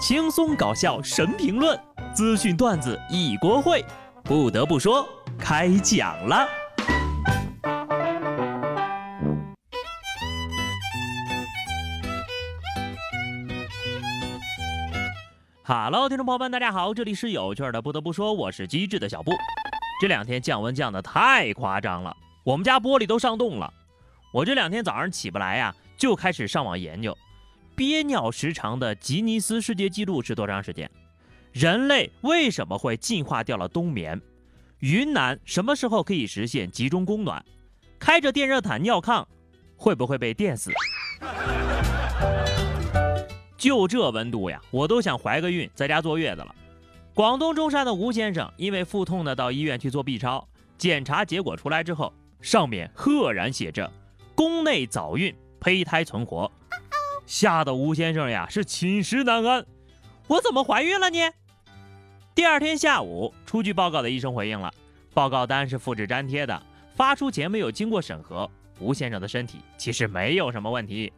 轻松搞笑神评论，资讯段子一锅烩。不得不说，开讲了。Hello，听众朋友们，大家好，这里是有趣的。不得不说，我是机智的小布。这两天降温降的太夸张了，我们家玻璃都上冻了。我这两天早上起不来呀，就开始上网研究。憋尿时长的吉尼斯世界纪录是多长时间？人类为什么会进化掉了冬眠？云南什么时候可以实现集中供暖？开着电热毯尿炕会不会被电死？就这温度呀，我都想怀个孕，在家坐月子了。广东中山的吴先生因为腹痛呢，到医院去做 B 超，检查结果出来之后，上面赫然写着宫内早孕，胚胎存活。吓得吴先生呀是寝食难安，我怎么怀孕了呢？第二天下午，出具报告的医生回应了，报告单是复制粘贴的，发出前没有经过审核。吴先生的身体其实没有什么问题，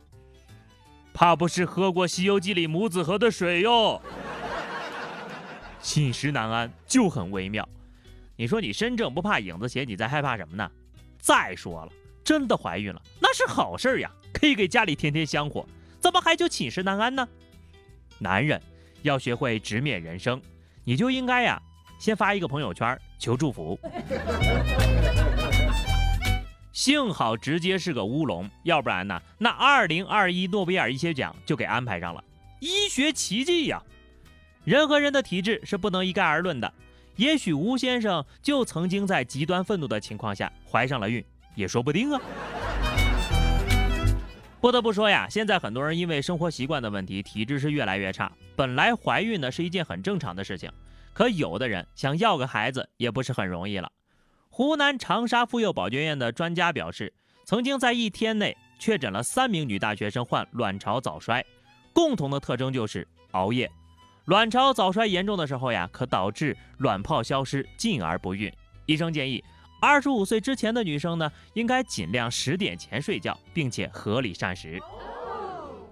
怕不是喝过《西游记》里母子河的水哟。寝食难安就很微妙，你说你身正不怕影子斜，你在害怕什么呢？再说了，真的怀孕了那是好事呀，可以给家里添添香火。怎么还就寝食难安呢？男人要学会直面人生，你就应该呀，先发一个朋友圈求祝福。幸好直接是个乌龙，要不然呢，那二零二一诺贝尔医学奖就给安排上了。医学奇迹呀！人和人的体质是不能一概而论的，也许吴先生就曾经在极端愤怒的情况下怀上了孕，也说不定啊。不得不说呀，现在很多人因为生活习惯的问题，体质是越来越差。本来怀孕呢是一件很正常的事情，可有的人想要个孩子也不是很容易了。湖南长沙妇幼保健院的专家表示，曾经在一天内确诊了三名女大学生患卵巢早衰，共同的特征就是熬夜。卵巢早衰严重的时候呀，可导致卵泡消失，进而不孕。医生建议。二十五岁之前的女生呢，应该尽量十点前睡觉，并且合理膳食。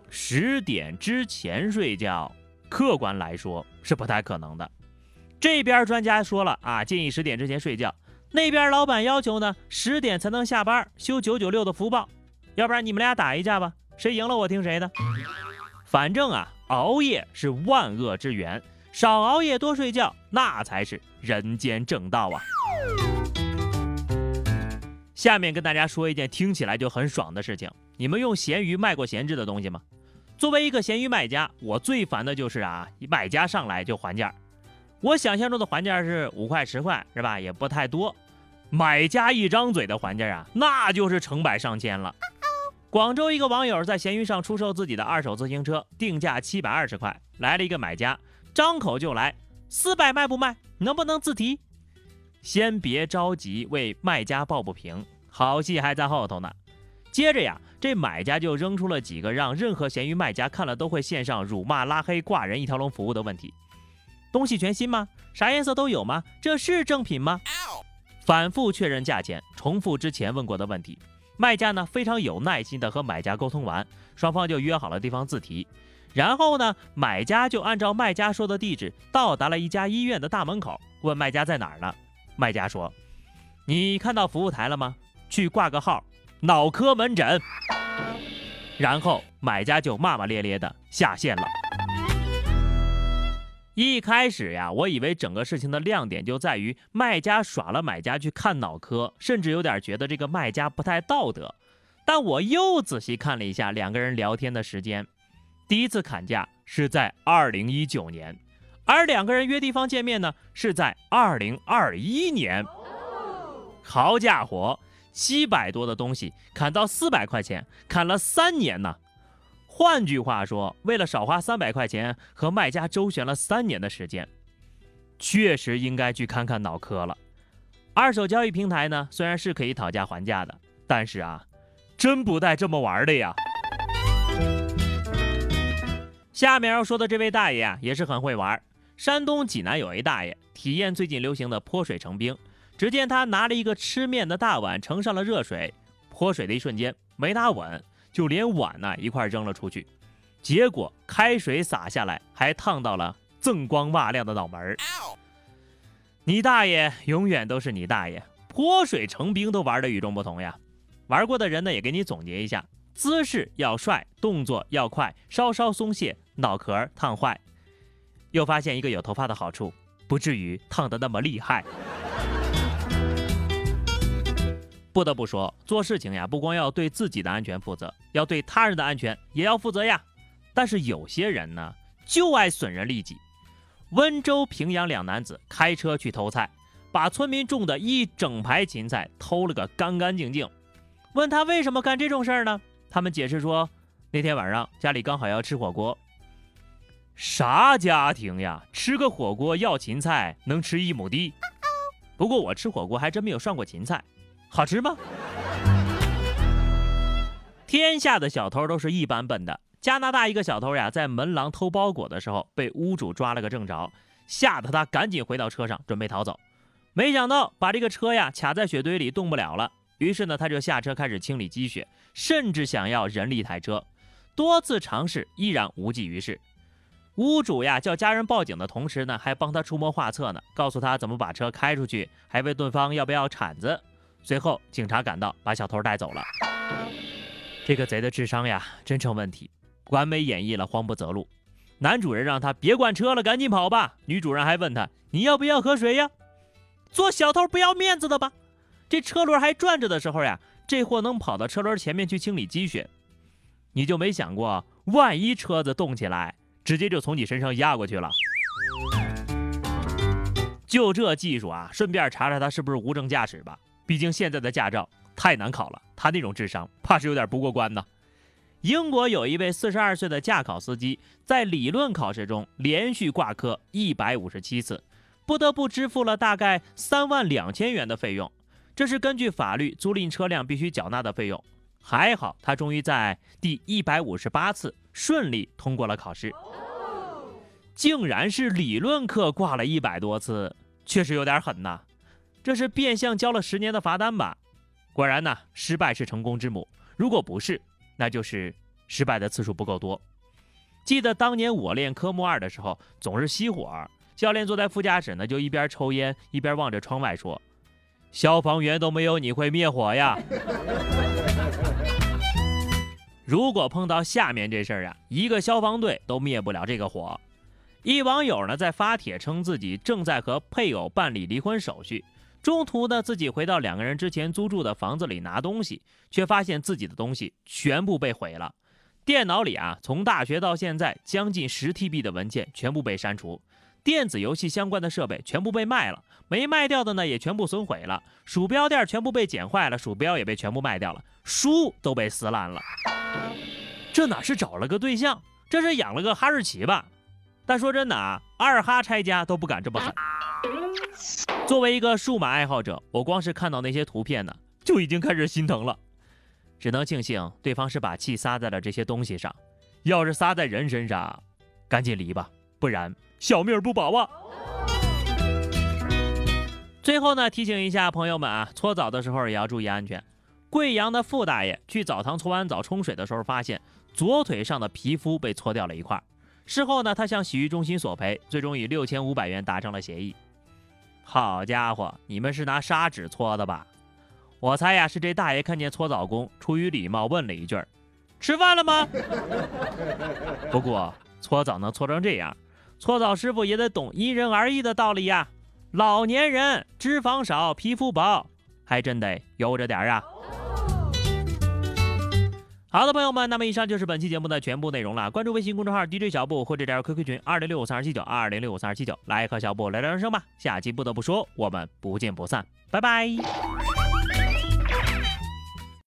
十点之前睡觉，客观来说是不太可能的。这边专家说了啊，建议十点之前睡觉；那边老板要求呢，十点才能下班，休九九六的福报。要不然你们俩打一架吧，谁赢了我听谁的。反正啊，熬夜是万恶之源，少熬夜多睡觉，那才是人间正道啊。下面跟大家说一件听起来就很爽的事情：你们用闲鱼卖过闲置的东西吗？作为一个闲鱼卖家，我最烦的就是啊，买家上来就还价。我想象中的还价是五块十块，是吧？也不太多。买家一张嘴的还价啊，那就是成百上千了。广州一个网友在闲鱼上出售自己的二手自行车，定价七百二十块，来了一个买家，张口就来四百卖不卖？能不能自提？先别着急为卖家抱不平，好戏还在后头呢。接着呀，这买家就扔出了几个让任何闲鱼卖家看了都会线上辱骂、拉黑、挂人一条龙服务的问题：东西全新吗？啥颜色都有吗？这是正品吗？反复确认价钱，重复之前问过的问题。卖家呢非常有耐心的和买家沟通完，双方就约好了地方自提。然后呢，买家就按照卖家说的地址到达了一家医院的大门口，问卖家在哪儿呢？卖家说：“你看到服务台了吗？去挂个号，脑科门诊。”然后买家就骂骂咧咧的下线了。一开始呀，我以为整个事情的亮点就在于卖家耍了买家去看脑科，甚至有点觉得这个卖家不太道德。但我又仔细看了一下两个人聊天的时间，第一次砍价是在二零一九年。而两个人约地方见面呢，是在二零二一年。好家伙，七百多的东西砍到四百块钱，砍了三年呢。换句话说，为了少花三百块钱，和卖家周旋了三年的时间，确实应该去看看脑科了。二手交易平台呢，虽然是可以讨价还价的，但是啊，真不带这么玩的呀。下面要说的这位大爷啊，也是很会玩。山东济南有一大爷体验最近流行的泼水成冰，只见他拿了一个吃面的大碗，盛上了热水，泼水的一瞬间没拿稳，就连碗呢一块扔了出去。结果开水洒下来，还烫到了锃光瓦亮的脑门儿。你大爷永远都是你大爷，泼水成冰都玩的与众不同呀！玩过的人呢，也给你总结一下：姿势要帅，动作要快，稍稍松懈，脑壳烫坏。又发现一个有头发的好处，不至于烫得那么厉害。不得不说，做事情呀，不光要对自己的安全负责，要对他人的安全也要负责呀。但是有些人呢，就爱损人利己。温州平阳两男子开车去偷菜，把村民种的一整排芹菜偷了个干干净净。问他为什么干这种事儿呢？他们解释说，那天晚上家里刚好要吃火锅。啥家庭呀？吃个火锅要芹菜能吃一亩地？不过我吃火锅还真没有涮过芹菜，好吃吗？天下的小偷都是一般笨的。加拿大一个小偷呀，在门廊偷包裹的时候被屋主抓了个正着，吓得他赶紧回到车上准备逃走，没想到把这个车呀卡在雪堆里动不了了。于是呢，他就下车开始清理积雪，甚至想要人力抬车，多次尝试依然无济于事。屋主呀叫家人报警的同时呢，还帮他出谋划策呢，告诉他怎么把车开出去，还问对方要不要铲子。随后警察赶到，把小偷带走了。这个贼的智商呀，真成问题。完美演绎了慌不择路，男主人让他别管车了，赶紧跑吧。女主人还问他你要不要喝水呀？做小偷不要面子的吧？这车轮还转着的时候呀，这货能跑到车轮前面去清理积雪，你就没想过万一车子动起来，直接就从你身上压过去了？就这技术啊，顺便查查他是不是无证驾驶吧。毕竟现在的驾照太难考了，他那种智商怕是有点不过关呢。英国有一位四十二岁的驾考司机，在理论考试中连续挂科一百五十七次，不得不支付了大概三万两千元的费用。这是根据法律租赁车辆必须缴纳的费用。还好，他终于在第一百五十八次顺利通过了考试。竟然是理论课挂了一百多次，确实有点狠呐！这是变相交了十年的罚单吧？果然呢，失败是成功之母。如果不是，那就是失败的次数不够多。记得当年我练科目二的时候，总是熄火，教练坐在副驾驶呢，就一边抽烟一边望着窗外说：“消防员都没有你会灭火呀。” 如果碰到下面这事儿啊，一个消防队都灭不了这个火。一网友呢在发帖称自己正在和配偶办理离婚手续。中途呢，自己回到两个人之前租住的房子里拿东西，却发现自己的东西全部被毁了。电脑里啊，从大学到现在将近十 TB 的文件全部被删除，电子游戏相关的设备全部被卖了，没卖掉的呢也全部损毁了。鼠标垫全部被剪坏了，鼠标也被全部卖掉了，书都被撕烂了。这哪是找了个对象，这是养了个哈士奇吧？但说真的啊，二哈拆家都不敢这么狠。作为一个数码爱好者，我光是看到那些图片呢，就已经开始心疼了。只能庆幸对方是把气撒在了这些东西上，要是撒在人身上，赶紧离吧，不然小命不保啊！最后呢，提醒一下朋友们啊，搓澡的时候也要注意安全。贵阳的傅大爷去澡堂搓完澡冲水的时候，发现左腿上的皮肤被搓掉了一块。事后呢，他向洗浴中心索赔，最终以六千五百元达成了协议。好家伙，你们是拿砂纸搓的吧？我猜呀，是这大爷看见搓澡工，出于礼貌问了一句：“吃饭了吗？” 不过搓澡能搓成这样，搓澡师傅也得懂因人而异的道理呀。老年人脂肪少，皮肤薄，还真得悠着点啊。好的，朋友们，那么以上就是本期节目的全部内容了。关注微信公众号 DJ 小布或者加入 QQ 群二零六五三二七九二零六五三二七九，来和小布聊聊人生吧。下期不得不说，我们不见不散，拜拜。